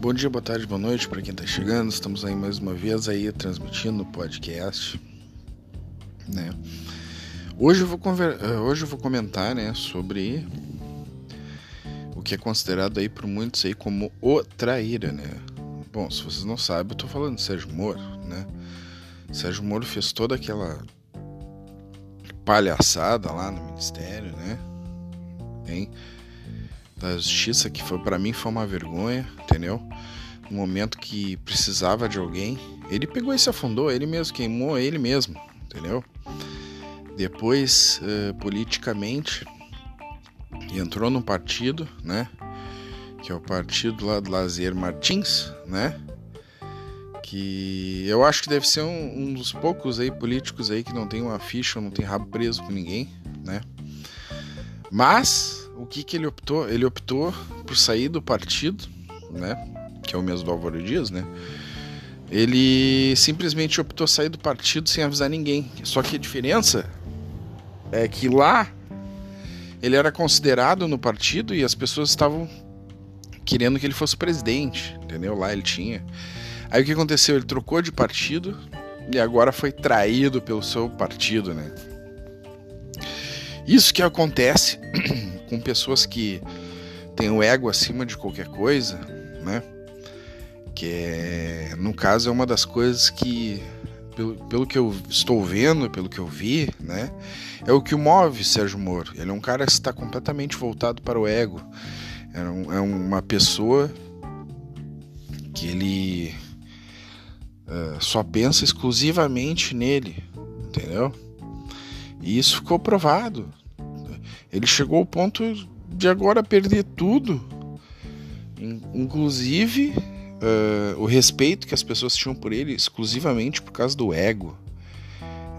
Bom dia, boa tarde, boa noite para quem está chegando. Estamos aí mais uma vez aí transmitindo o podcast, né? Hoje eu vou conver... Eh, hoje eu vou comentar, né, sobre o que é considerado aí por muitos aí como o traíra, né? Bom, se vocês não sabem, eu tô falando de Sérgio Moro, né? Sérgio Moro fez toda aquela palhaçada lá no ministério, né? Hein? Da justiça que foi para mim foi uma vergonha, entendeu? No momento que precisava de alguém, ele pegou e se afundou, ele mesmo queimou ele mesmo, entendeu? Depois, uh, politicamente, entrou num partido, né? Que é o partido lá do Lazer Martins, né? Que eu acho que deve ser um, um dos poucos aí políticos aí que não tem uma ficha, não tem rabo preso com ninguém, né? Mas o que, que ele optou? Ele optou por sair do partido, né? Que é o mesmo do Álvaro Dias, né? Ele simplesmente optou sair do partido sem avisar ninguém. Só que a diferença é que lá ele era considerado no partido e as pessoas estavam querendo que ele fosse presidente, entendeu? Lá ele tinha. Aí o que aconteceu? Ele trocou de partido e agora foi traído pelo seu partido, né? Isso que acontece com pessoas que têm o ego acima de qualquer coisa, né? Que é, no caso é uma das coisas que, pelo, pelo que eu estou vendo, pelo que eu vi, né? É o que move Sérgio Moro. Ele é um cara que está completamente voltado para o ego. É, um, é uma pessoa que ele uh, só pensa exclusivamente nele, entendeu? E isso ficou provado. Ele chegou ao ponto de agora perder tudo, inclusive uh, o respeito que as pessoas tinham por ele, exclusivamente por causa do ego.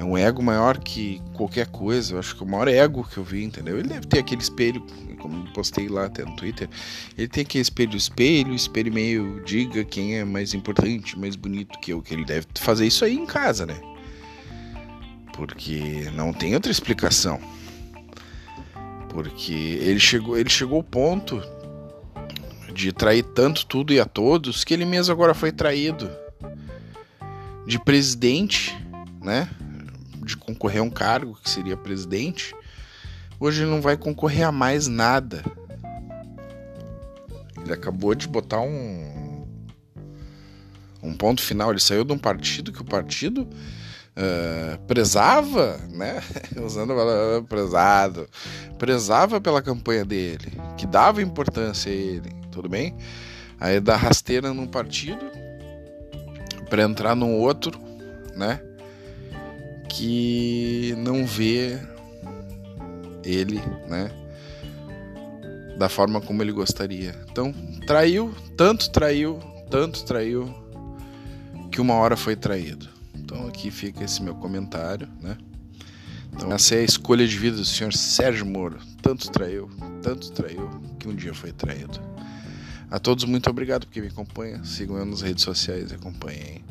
É um ego maior que qualquer coisa. Eu acho que é o maior ego que eu vi, entendeu? Ele deve ter aquele espelho, como postei lá até no Twitter. Ele tem aquele espelho, espelho, espelho meio diga quem é mais importante, mais bonito que eu. Que ele deve fazer isso aí em casa, né? Porque não tem outra explicação. Porque ele chegou, ele chegou ao ponto de trair tanto tudo e a todos que ele mesmo agora foi traído de presidente, né? De concorrer a um cargo que seria presidente. Hoje ele não vai concorrer a mais nada. Ele acabou de botar um um ponto final. Ele saiu de um partido que o partido uh, prezava, né? Usando a palavra prezado, prezava pela campanha dele, que dava importância a ele, tudo bem? Aí dá rasteira num partido para entrar num outro, né? Que não vê ele, né? Da forma como ele gostaria. Então, traiu, tanto traiu, tanto traiu, que uma hora foi traído. Então aqui fica esse meu comentário, né? Então essa é a escolha de vida do senhor Sérgio Moro. Tanto traiu, tanto traiu, que um dia foi traído. A todos muito obrigado porque me acompanham. Sigam eu nas redes sociais e acompanhem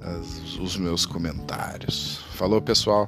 as, os meus comentários. Falou, pessoal.